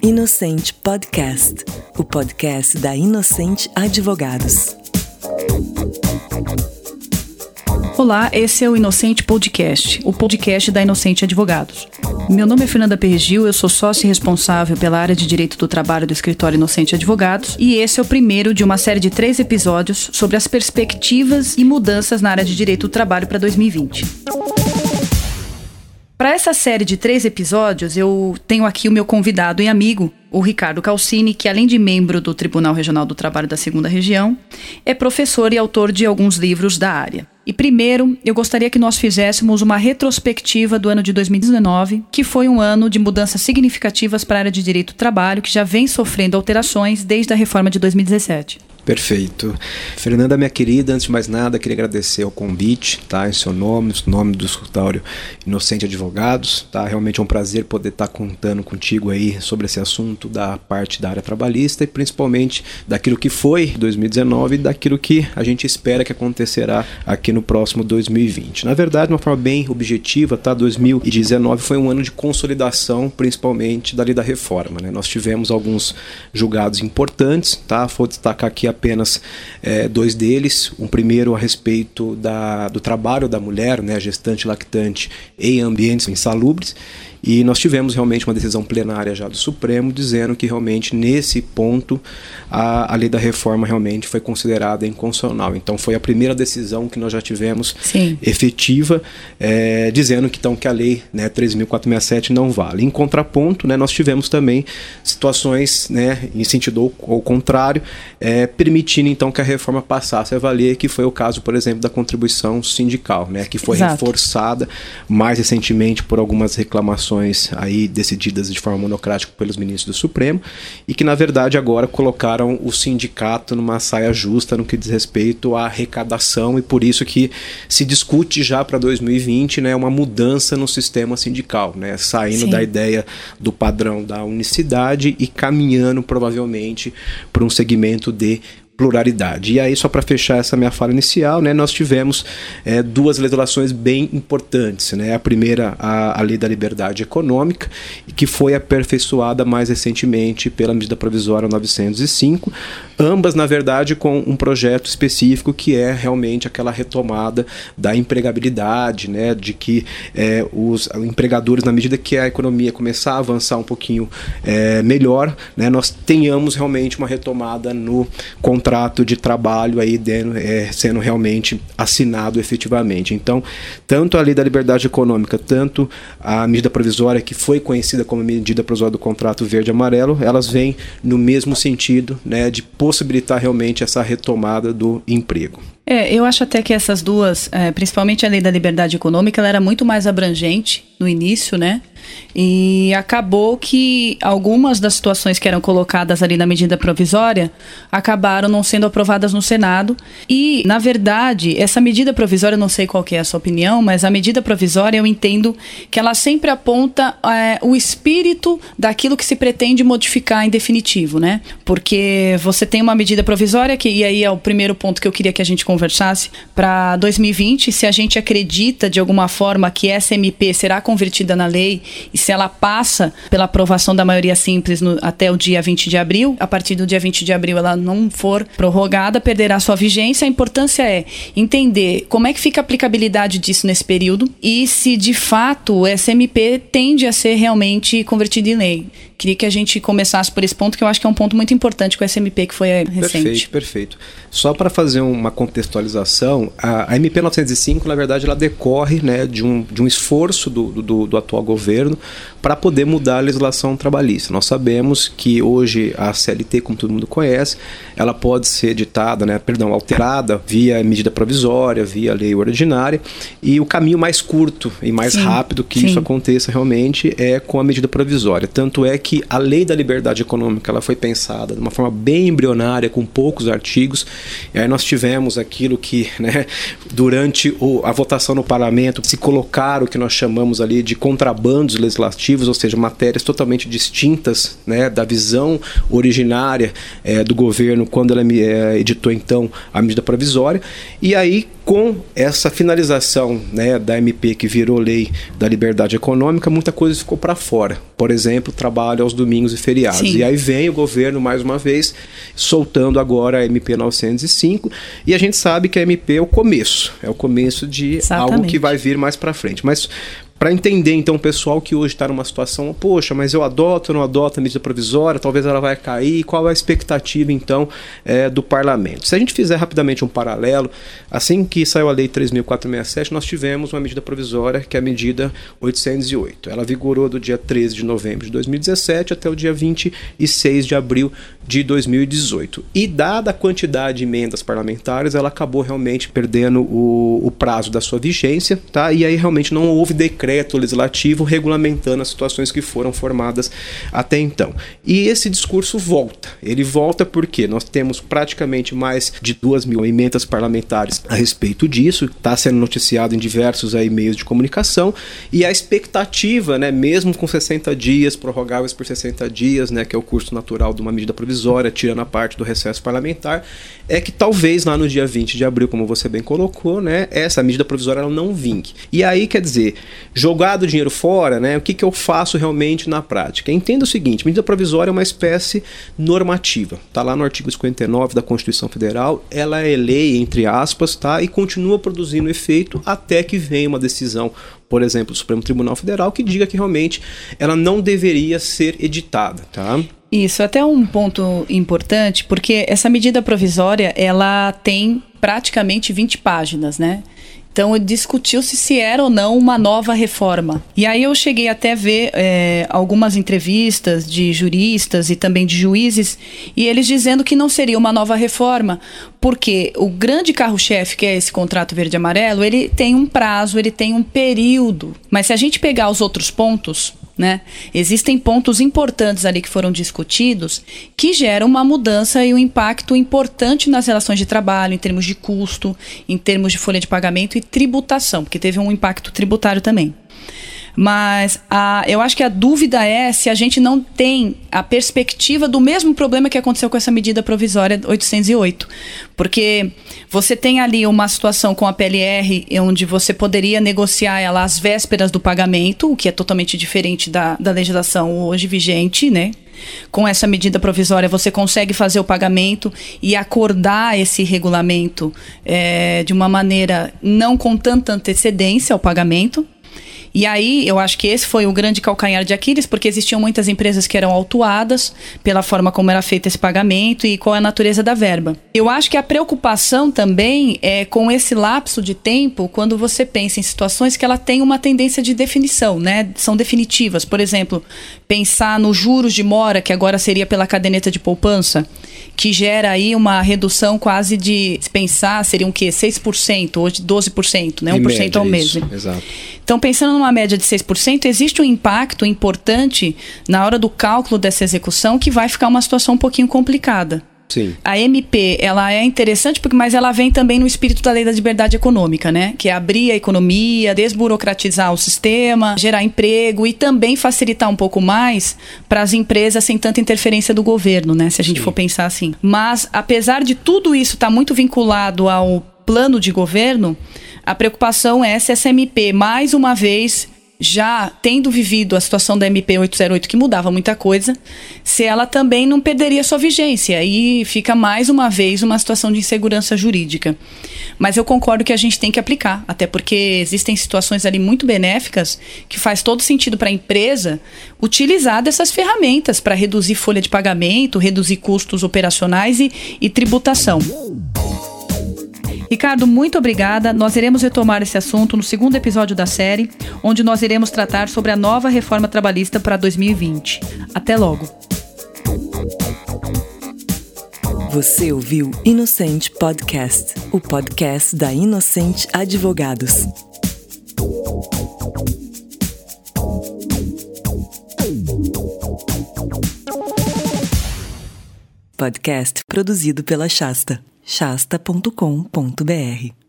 Inocente Podcast, o podcast da Inocente Advogados. Olá, esse é o Inocente Podcast, o podcast da Inocente Advogados. Meu nome é Fernanda Pergil, eu sou sócia responsável pela área de Direito do Trabalho do Escritório Inocente Advogados e esse é o primeiro de uma série de três episódios sobre as perspectivas e mudanças na área de Direito do Trabalho para 2020. Para essa série de três episódios, eu tenho aqui o meu convidado e amigo, o Ricardo Calcini, que além de membro do Tribunal Regional do Trabalho da Segunda Região, é professor e autor de alguns livros da área. E primeiro, eu gostaria que nós fizéssemos uma retrospectiva do ano de 2019, que foi um ano de mudanças significativas para a área de direito do trabalho, que já vem sofrendo alterações desde a reforma de 2017. Perfeito. Fernanda, minha querida, antes de mais nada, queria agradecer o convite, tá? Em seu nome, em nome do escritório Inocente Advogados, tá? Realmente é um prazer poder estar contando contigo aí sobre esse assunto da parte da área trabalhista e principalmente daquilo que foi 2019 e daquilo que a gente espera que acontecerá aqui no próximo 2020. Na verdade, de uma forma bem objetiva, tá? 2019 foi um ano de consolidação, principalmente da lei da reforma, né? Nós tivemos alguns julgados importantes, tá? Vou destacar aqui a apenas é, dois deles. Um primeiro a respeito da, do trabalho da mulher, né, gestante lactante, em ambientes insalubres, e nós tivemos realmente uma decisão plenária já do Supremo dizendo que realmente nesse ponto a, a lei da reforma realmente foi considerada inconstitucional. Então foi a primeira decisão que nós já tivemos Sim. efetiva, é, dizendo que, então, que a lei né, 3.467 não vale. Em contraponto, né, nós tivemos também situações né, em sentido ao contrário, é, permitindo então que a reforma passasse a valer, que foi o caso, por exemplo, da contribuição sindical, né, que foi Exato. reforçada mais recentemente por algumas reclamações aí decididas de forma monocrática pelos ministros do Supremo e que na verdade agora colocaram o sindicato numa saia justa no que diz respeito à arrecadação e por isso que se discute já para 2020 né, uma mudança no sistema sindical, né, saindo Sim. da ideia do padrão da unicidade e caminhando provavelmente para um segmento de pluralidade. E aí, só para fechar essa minha fala inicial, né, nós tivemos é, duas legislações bem importantes. Né? A primeira, a, a Lei da Liberdade Econômica, que foi aperfeiçoada mais recentemente pela medida provisória 905, ambas, na verdade, com um projeto específico que é realmente aquela retomada da empregabilidade, né, de que é, os empregadores, na medida que a economia começar a avançar um pouquinho é, melhor, né, nós tenhamos realmente uma retomada no contrato contrato de trabalho aí dentro, é, sendo realmente assinado efetivamente. Então, tanto a lei da liberdade econômica, tanto a medida provisória que foi conhecida como medida provisória do contrato verde amarelo, elas vêm no mesmo sentido, né, de possibilitar realmente essa retomada do emprego. É, eu acho até que essas duas, é, principalmente a lei da liberdade econômica, ela era muito mais abrangente no início, né? E acabou que algumas das situações que eram colocadas ali na medida provisória acabaram não sendo aprovadas no Senado. E, na verdade, essa medida provisória, não sei qual é a sua opinião, mas a medida provisória eu entendo que ela sempre aponta é, o espírito daquilo que se pretende modificar em definitivo, né? Porque você tem uma medida provisória que, e aí é o primeiro ponto que eu queria que a gente conversasse, para 2020, se a gente acredita de alguma forma que essa MP será convertida na lei e se ela passa pela aprovação da maioria simples no, até o dia 20 de abril, a partir do dia 20 de abril ela não for prorrogada, perderá sua vigência. A importância é entender como é que fica a aplicabilidade disso nesse período e se de fato o SMP tende a ser realmente convertido em lei. Queria que a gente começasse por esse ponto, que eu acho que é um ponto muito importante com o SMP que foi recente. Perfeito, perfeito. Só para fazer uma contextualização, a, a, MP 905, na verdade, ela decorre né, de, um, de um esforço do, do, do atual governo para poder mudar a legislação trabalhista. Nós sabemos que hoje a CLT, como todo mundo conhece, ela pode ser editada, né, perdão, alterada via medida provisória, via lei ordinária, e o caminho mais curto e mais sim, rápido que sim. isso aconteça realmente é com a medida provisória. Tanto é que a lei da liberdade econômica ela foi pensada de uma forma bem embrionária, com poucos artigos. E aí nós tivemos aquilo que, né, durante o, a votação no parlamento, se colocar o que nós chamamos ali de contrabandos legislativos, ou seja, matérias totalmente distintas né, da visão originária é, do governo quando ela é, editou então a medida provisória. E aí, com essa finalização né, da MP que virou lei da liberdade econômica, muita coisa ficou para fora. Por exemplo, trabalho aos domingos e feriados. Sim. E aí vem o governo mais uma vez soltando agora a MP 905 e a gente sabe que a MP é o começo, é o começo de Exatamente. algo que vai vir mais para frente. Mas para entender então o pessoal que hoje está numa situação, poxa, mas eu adoto ou não adoto a medida provisória, talvez ela vai cair, qual é a expectativa então é, do parlamento? Se a gente fizer rapidamente um paralelo, assim que saiu a lei 3.467, nós tivemos uma medida provisória que é a medida 808. Ela vigorou do dia 13 de novembro de 2017 até o dia 26 de abril de 2018. E dada a quantidade de emendas parlamentares, ela acabou realmente perdendo o, o prazo da sua vigência, tá? E aí realmente não houve decreto decreto legislativo regulamentando as situações que foram formadas até então. E esse discurso volta. Ele volta porque nós temos praticamente mais de duas mil emendas parlamentares a respeito disso, está sendo noticiado em diversos aí meios de comunicação, e a expectativa, né, mesmo com 60 dias, prorrogáveis por 60 dias, né, que é o curso natural de uma medida provisória, tirando a parte do recesso parlamentar, é que talvez lá no dia 20 de abril, como você bem colocou, né, essa medida provisória ela não vingue. E aí, quer dizer, jogado o dinheiro fora, né, o que, que eu faço realmente na prática? Entenda o seguinte, medida provisória é uma espécie normativa. Está lá no artigo 59 da Constituição Federal, ela é lei, entre aspas, tá, e continua produzindo efeito até que venha uma decisão por exemplo, do Supremo Tribunal Federal, que diga que realmente ela não deveria ser editada, tá? Isso, até um ponto importante, porque essa medida provisória, ela tem praticamente 20 páginas, né? Então discutiu-se se era ou não uma nova reforma. E aí eu cheguei até ver é, algumas entrevistas de juristas e também de juízes, e eles dizendo que não seria uma nova reforma, porque o grande carro-chefe, que é esse contrato verde-amarelo, ele tem um prazo, ele tem um período. Mas se a gente pegar os outros pontos, né? Existem pontos importantes ali que foram discutidos que geram uma mudança e um impacto importante nas relações de trabalho, em termos de custo, em termos de folha de pagamento e tributação, porque teve um impacto tributário também. Mas a, eu acho que a dúvida é se a gente não tem a perspectiva do mesmo problema que aconteceu com essa medida provisória 808. Porque você tem ali uma situação com a PLR onde você poderia negociar ela às vésperas do pagamento, o que é totalmente diferente da, da legislação hoje vigente, né? Com essa medida provisória, você consegue fazer o pagamento e acordar esse regulamento é, de uma maneira não com tanta antecedência ao pagamento. E aí, eu acho que esse foi o grande calcanhar de Aquiles, porque existiam muitas empresas que eram autuadas pela forma como era feito esse pagamento e qual é a natureza da verba. Eu acho que a preocupação também é com esse lapso de tempo quando você pensa em situações que ela tem uma tendência de definição, né? São definitivas. Por exemplo, pensar nos juros de mora, que agora seria pela caderneta de poupança que gera aí uma redução quase de, se pensar, seriam o quê? 6%, hoje 12%, né? 1% média, ao mês. Exato. Então, pensando numa média de 6%, existe um impacto importante na hora do cálculo dessa execução que vai ficar uma situação um pouquinho complicada. Sim. A MP, ela é interessante, porque, mas ela vem também no espírito da lei da liberdade econômica, né? Que é abrir a economia, desburocratizar o sistema, gerar emprego e também facilitar um pouco mais para as empresas sem tanta interferência do governo, né? Se a gente Sim. for pensar assim. Mas, apesar de tudo isso estar tá muito vinculado ao plano de governo, a preocupação é se essa MP, mais uma vez, já tendo vivido a situação da MP 808 que mudava muita coisa, se ela também não perderia sua vigência e fica mais uma vez uma situação de insegurança jurídica. Mas eu concordo que a gente tem que aplicar, até porque existem situações ali muito benéficas que faz todo sentido para a empresa utilizar dessas ferramentas para reduzir folha de pagamento, reduzir custos operacionais e, e tributação. Ricardo, muito obrigada. Nós iremos retomar esse assunto no segundo episódio da série, onde nós iremos tratar sobre a nova reforma trabalhista para 2020. Até logo. Você ouviu Inocente Podcast, o podcast da Inocente Advogados. Podcast produzido pela Shasta shasta.com.br